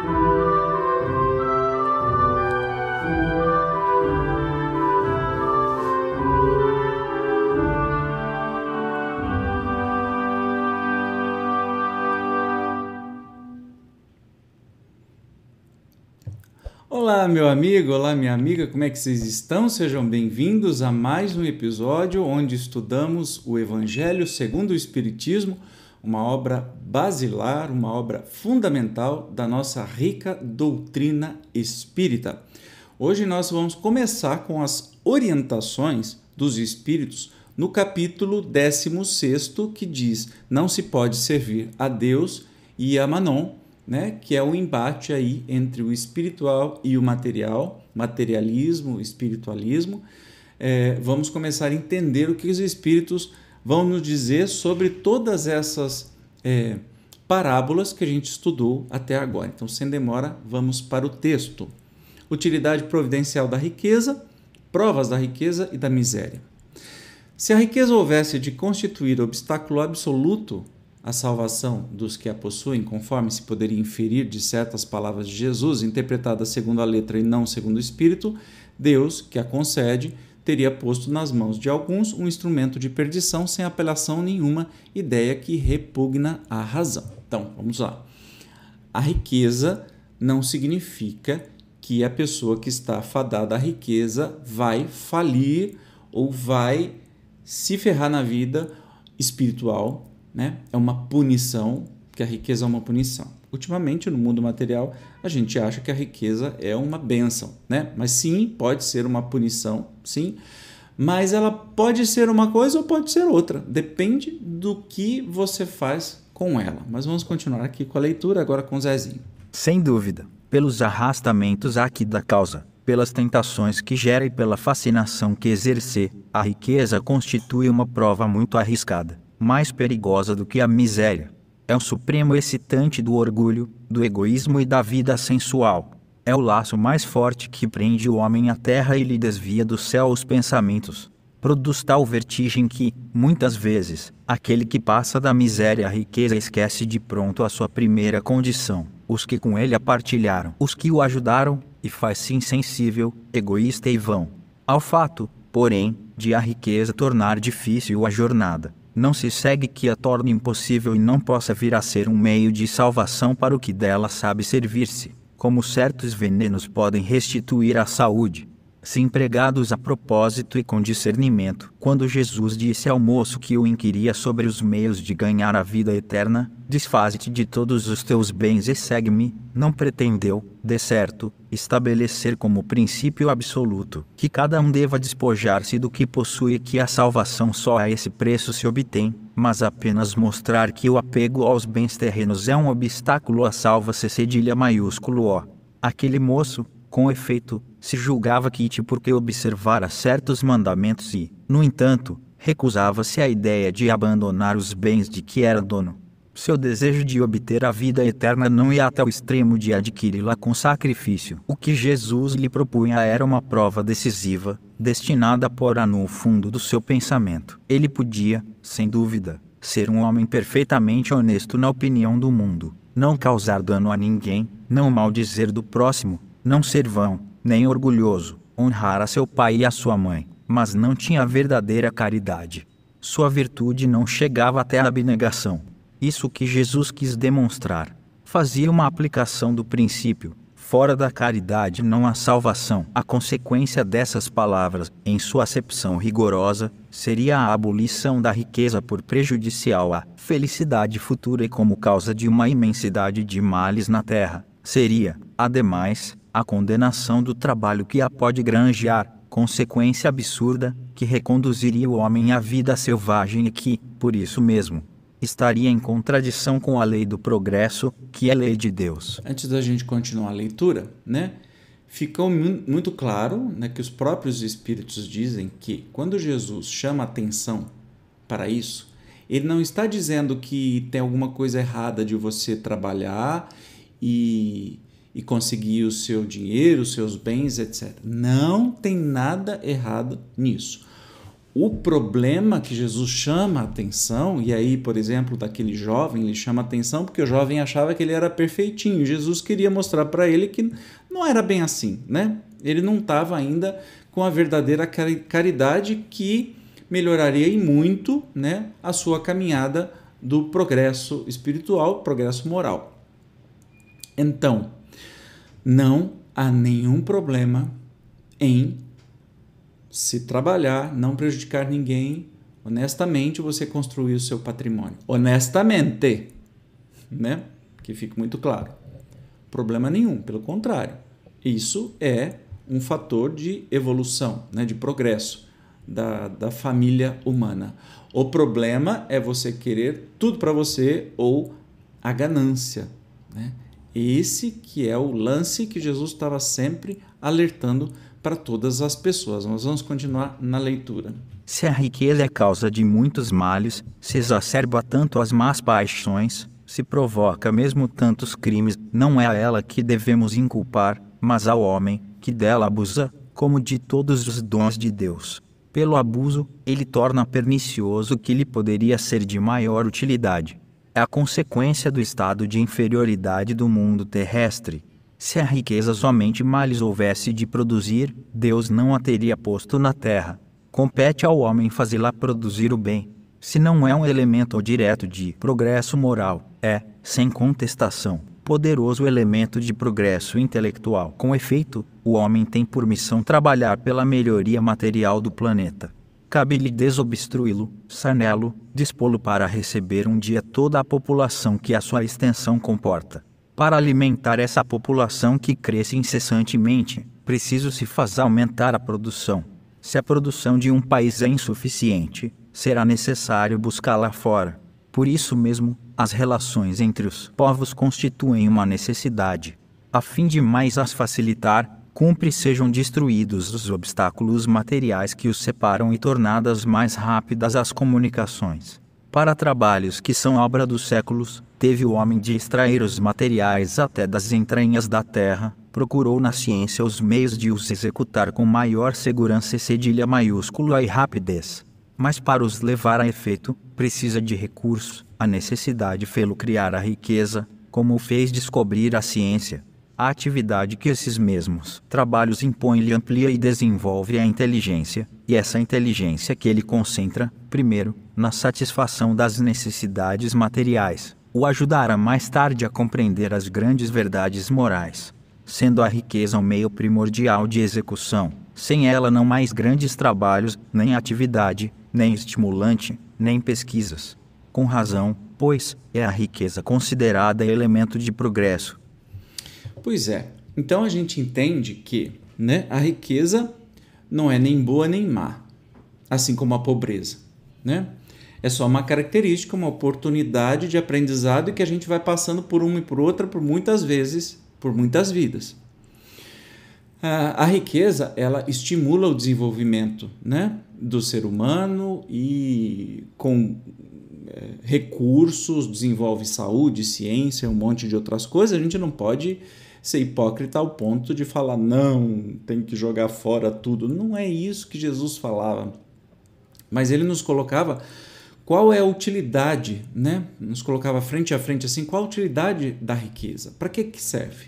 Olá, meu amigo, olá, minha amiga, como é que vocês estão? Sejam bem-vindos a mais um episódio onde estudamos o Evangelho segundo o Espiritismo, uma obra basilar, uma obra fundamental da nossa rica doutrina espírita. Hoje nós vamos começar com as orientações dos espíritos no capítulo 16, que diz: Não se pode servir a Deus e a Manon né, que é o embate aí entre o espiritual e o material, materialismo, espiritualismo. É, vamos começar a entender o que os espíritos vão nos dizer sobre todas essas é, parábolas que a gente estudou até agora. Então, sem demora, vamos para o texto. Utilidade providencial da riqueza, provas da riqueza e da miséria. Se a riqueza houvesse de constituir obstáculo absoluto a salvação dos que a possuem, conforme se poderia inferir de certas palavras de Jesus, interpretadas segundo a letra e não segundo o espírito, Deus, que a concede, teria posto nas mãos de alguns um instrumento de perdição sem apelação nenhuma, ideia que repugna à razão. Então, vamos lá. A riqueza não significa que a pessoa que está fadada à riqueza vai falir ou vai se ferrar na vida espiritual né? É uma punição, que a riqueza é uma punição. Ultimamente, no mundo material, a gente acha que a riqueza é uma benção, né? Mas sim, pode ser uma punição, sim. Mas ela pode ser uma coisa ou pode ser outra. Depende do que você faz com ela. Mas vamos continuar aqui com a leitura, agora com o Zezinho. Sem dúvida, pelos arrastamentos aqui da causa, pelas tentações que gera e pela fascinação que exercer, a riqueza constitui uma prova muito arriscada mais perigosa do que a miséria. É o supremo excitante do orgulho, do egoísmo e da vida sensual. É o laço mais forte que prende o homem à terra e lhe desvia do céu os pensamentos. Produz tal vertigem que, muitas vezes, aquele que passa da miséria à riqueza esquece de pronto a sua primeira condição, os que com ele a partilharam, os que o ajudaram, e faz-se insensível, egoísta e vão. Ao fato, porém, de a riqueza tornar difícil a jornada, não se segue que a torne impossível e não possa vir a ser um meio de salvação para o que dela sabe servir-se, como certos venenos podem restituir a saúde, se empregados a propósito e com discernimento. Quando Jesus disse ao moço que o inquiria sobre os meios de ganhar a vida eterna, desfaze-te de todos os teus bens e segue-me, não pretendeu, de certo, estabelecer como princípio absoluto que cada um deva despojar-se do que possui e que a salvação só a esse preço se obtém, mas apenas mostrar que o apego aos bens terrenos é um obstáculo à salva-se cedilha maiúsculo O. Aquele moço, com efeito, se julgava quite porque observara certos mandamentos e, no entanto, recusava-se à ideia de abandonar os bens de que era dono. Seu desejo de obter a vida eterna não ia até o extremo de adquiri-la com sacrifício. O que Jesus lhe propunha era uma prova decisiva, destinada a pôr no fundo do seu pensamento. Ele podia, sem dúvida, ser um homem perfeitamente honesto na opinião do mundo, não causar dano a ninguém, não maldizer do próximo, não ser vão, nem orgulhoso, honrar a seu pai e a sua mãe, mas não tinha verdadeira caridade. Sua virtude não chegava até a abnegação. Isso que Jesus quis demonstrar. Fazia uma aplicação do princípio: fora da caridade não há salvação. A consequência dessas palavras, em sua acepção rigorosa, seria a abolição da riqueza por prejudicial à felicidade futura e como causa de uma imensidade de males na terra. Seria, ademais, a condenação do trabalho que a pode granjear, consequência absurda, que reconduziria o homem à vida selvagem e que, por isso mesmo, estaria em contradição com a lei do progresso, que é lei de Deus. Antes da gente continuar a leitura, né? Ficou muito claro né, que os próprios espíritos dizem que quando Jesus chama atenção para isso, ele não está dizendo que tem alguma coisa errada de você trabalhar e e conseguir o seu dinheiro, os seus bens, etc. Não tem nada errado nisso. O problema que Jesus chama a atenção, e aí, por exemplo, daquele jovem, ele chama a atenção porque o jovem achava que ele era perfeitinho. Jesus queria mostrar para ele que não era bem assim, né? Ele não estava ainda com a verdadeira caridade que melhoraria e muito, né, a sua caminhada do progresso espiritual, progresso moral. Então, não há nenhum problema em se trabalhar, não prejudicar ninguém, honestamente você construir o seu patrimônio. Honestamente, né? Que fique muito claro. Problema nenhum, pelo contrário. Isso é um fator de evolução, né, de progresso da, da família humana. O problema é você querer tudo para você ou a ganância. Né? Esse que é o lance que Jesus estava sempre alertando para todas as pessoas. Nós vamos continuar na leitura. Se a riqueza é causa de muitos males, se exacerba tanto as más paixões, se provoca mesmo tantos crimes, não é a ela que devemos inculpar, mas ao homem, que dela abusa, como de todos os dons de Deus. Pelo abuso, ele torna pernicioso o que lhe poderia ser de maior utilidade. É a consequência do estado de inferioridade do mundo terrestre, se a riqueza somente males houvesse de produzir, Deus não a teria posto na terra. Compete ao homem fazê-la produzir o bem. Se não é um elemento direto de progresso moral, é, sem contestação, poderoso elemento de progresso intelectual. Com efeito, o homem tem por missão trabalhar pela melhoria material do planeta. Cabe-lhe desobstruí-lo, sanelo, dispô-lo para receber um dia toda a população que a sua extensão comporta. Para alimentar essa população que cresce incessantemente, preciso se fazer aumentar a produção. Se a produção de um país é insuficiente, será necessário buscá-la fora. Por isso mesmo, as relações entre os povos constituem uma necessidade. A fim de mais as facilitar, cumpre sejam destruídos os obstáculos materiais que os separam e tornadas mais rápidas as comunicações. Para trabalhos que são obra dos séculos, teve o homem de extrair os materiais até das entranhas da terra, procurou na ciência os meios de os executar com maior segurança e cedilha maiúscula e rapidez. Mas para os levar a efeito, precisa de recursos, a necessidade fê-lo criar a riqueza, como o fez descobrir a ciência. A atividade que esses mesmos trabalhos impõe-lhe amplia e desenvolve a inteligência, e essa inteligência que ele concentra, primeiro, na satisfação das necessidades materiais, o ajudará mais tarde a compreender as grandes verdades morais, sendo a riqueza um meio primordial de execução. Sem ela, não mais grandes trabalhos, nem atividade, nem estimulante, nem pesquisas. Com razão, pois, é a riqueza considerada elemento de progresso. Pois é. Então a gente entende que né, a riqueza não é nem boa nem má, assim como a pobreza. Né? É só uma característica, uma oportunidade de aprendizado que a gente vai passando por uma e por outra por muitas vezes, por muitas vidas. A, riqueza ela estimula o desenvolvimento né, do ser humano e com é, recursos desenvolve saúde, ciência, um monte de outras coisas. A gente não pode ser hipócrita ao ponto de falar não, tem que jogar fora tudo. Não é isso que Jesus falava. Mas ele nos colocava qual é a utilidade, né? Nos colocava frente a frente assim, qual a utilidade da riqueza? Para que que serve?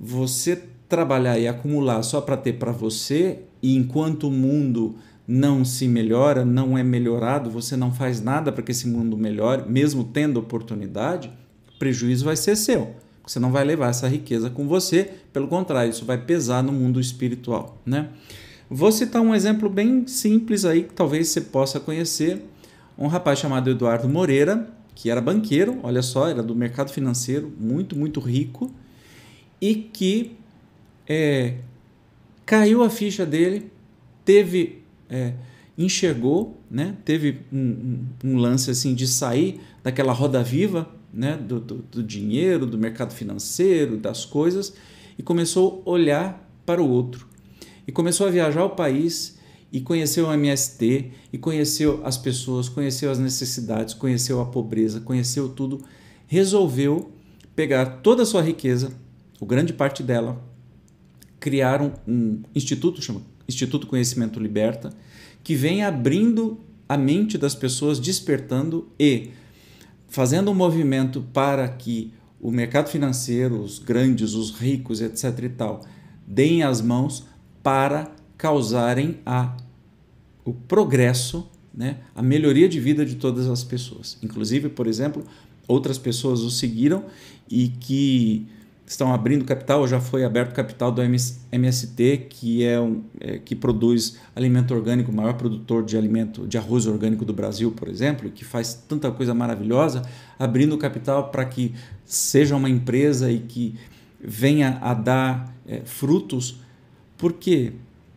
Você trabalhar e acumular só para ter para você e enquanto o mundo não se melhora, não é melhorado, você não faz nada para que esse mundo melhore, mesmo tendo oportunidade, prejuízo vai ser seu. Você não vai levar essa riqueza com você, pelo contrário, isso vai pesar no mundo espiritual, né? Vou citar um exemplo bem simples aí que talvez você possa conhecer um rapaz chamado Eduardo Moreira, que era banqueiro, olha só, era do mercado financeiro, muito, muito rico, e que é, caiu a ficha dele, teve, é, enxergou, né, teve um, um, um, lance assim de sair daquela roda viva né, do, do, do dinheiro, do mercado financeiro, das coisas, e começou a olhar para o outro. E começou a viajar o país e conheceu o MST e conheceu as pessoas, conheceu as necessidades, conheceu a pobreza, conheceu tudo, resolveu pegar toda a sua riqueza, ou grande parte dela, criar um, um instituto, chama Instituto Conhecimento Liberta, que vem abrindo a mente das pessoas, despertando e fazendo um movimento para que o mercado financeiro, os grandes, os ricos, etc. e tal, deem as mãos para causarem a, o progresso, né, a melhoria de vida de todas as pessoas. Inclusive, por exemplo, outras pessoas o seguiram e que estão abrindo capital, já foi aberto capital do MST, que é um é, que produz alimento orgânico, o maior produtor de alimento de arroz orgânico do Brasil, por exemplo, que faz tanta coisa maravilhosa, abrindo capital para que seja uma empresa e que venha a dar é, frutos, porque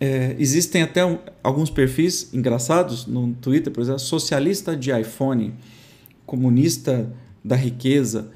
é, existem até um, alguns perfis engraçados no Twitter, por exemplo, socialista de iPhone, comunista da riqueza,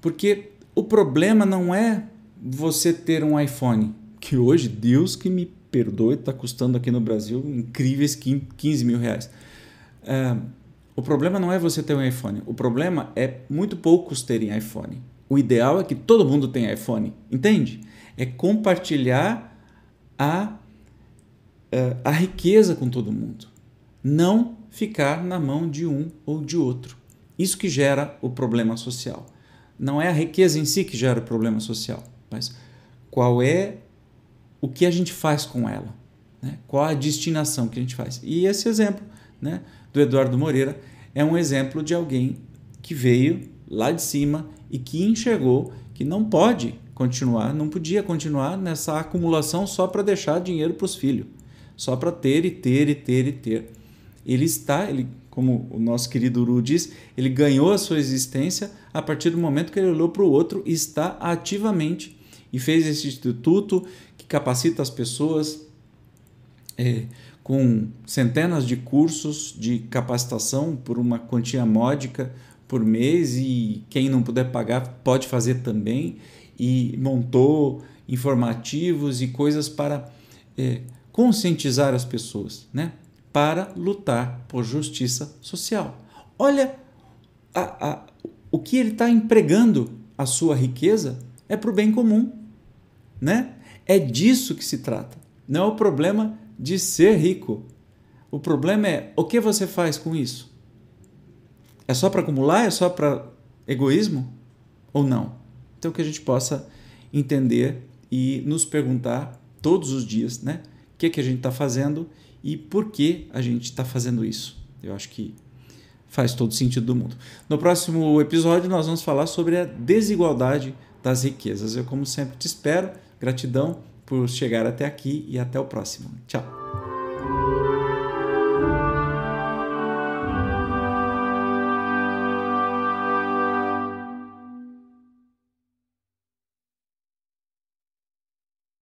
porque o problema não é você ter um iPhone, que hoje, Deus que me perdoe, está custando aqui no Brasil incríveis 15 mil reais. É, o problema não é você ter um iPhone, o problema é muito poucos terem iPhone. O ideal é que todo mundo tenha iPhone, entende? É compartilhar a, a riqueza com todo mundo, não ficar na mão de um ou de outro. Isso que gera o problema social não é a riqueza em si que gera o problema social, mas qual é o que a gente faz com ela, né? qual a destinação que a gente faz. E esse exemplo né, do Eduardo Moreira é um exemplo de alguém que veio lá de cima e que enxergou que não pode continuar, não podia continuar nessa acumulação só para deixar dinheiro para os filhos, só para ter e ter e ter e ter. Ele está, ele como o nosso querido Uru diz, ele ganhou a sua existência a partir do momento que ele olhou para o outro e está ativamente e fez esse instituto que capacita as pessoas é, com centenas de cursos de capacitação por uma quantia módica por mês e quem não puder pagar pode fazer também e montou informativos e coisas para é, conscientizar as pessoas, né? para lutar por justiça social. Olha a, a, o que ele está empregando a sua riqueza é para o bem comum. Né? É disso que se trata. Não é o problema de ser rico. O problema é o que você faz com isso? É só para acumular? É só para egoísmo? Ou não? Então que a gente possa entender e nos perguntar todos os dias, né? O que, que a gente está fazendo e por que a gente está fazendo isso. Eu acho que faz todo sentido do mundo. No próximo episódio, nós vamos falar sobre a desigualdade das riquezas. Eu, como sempre, te espero. Gratidão por chegar até aqui e até o próximo. Tchau.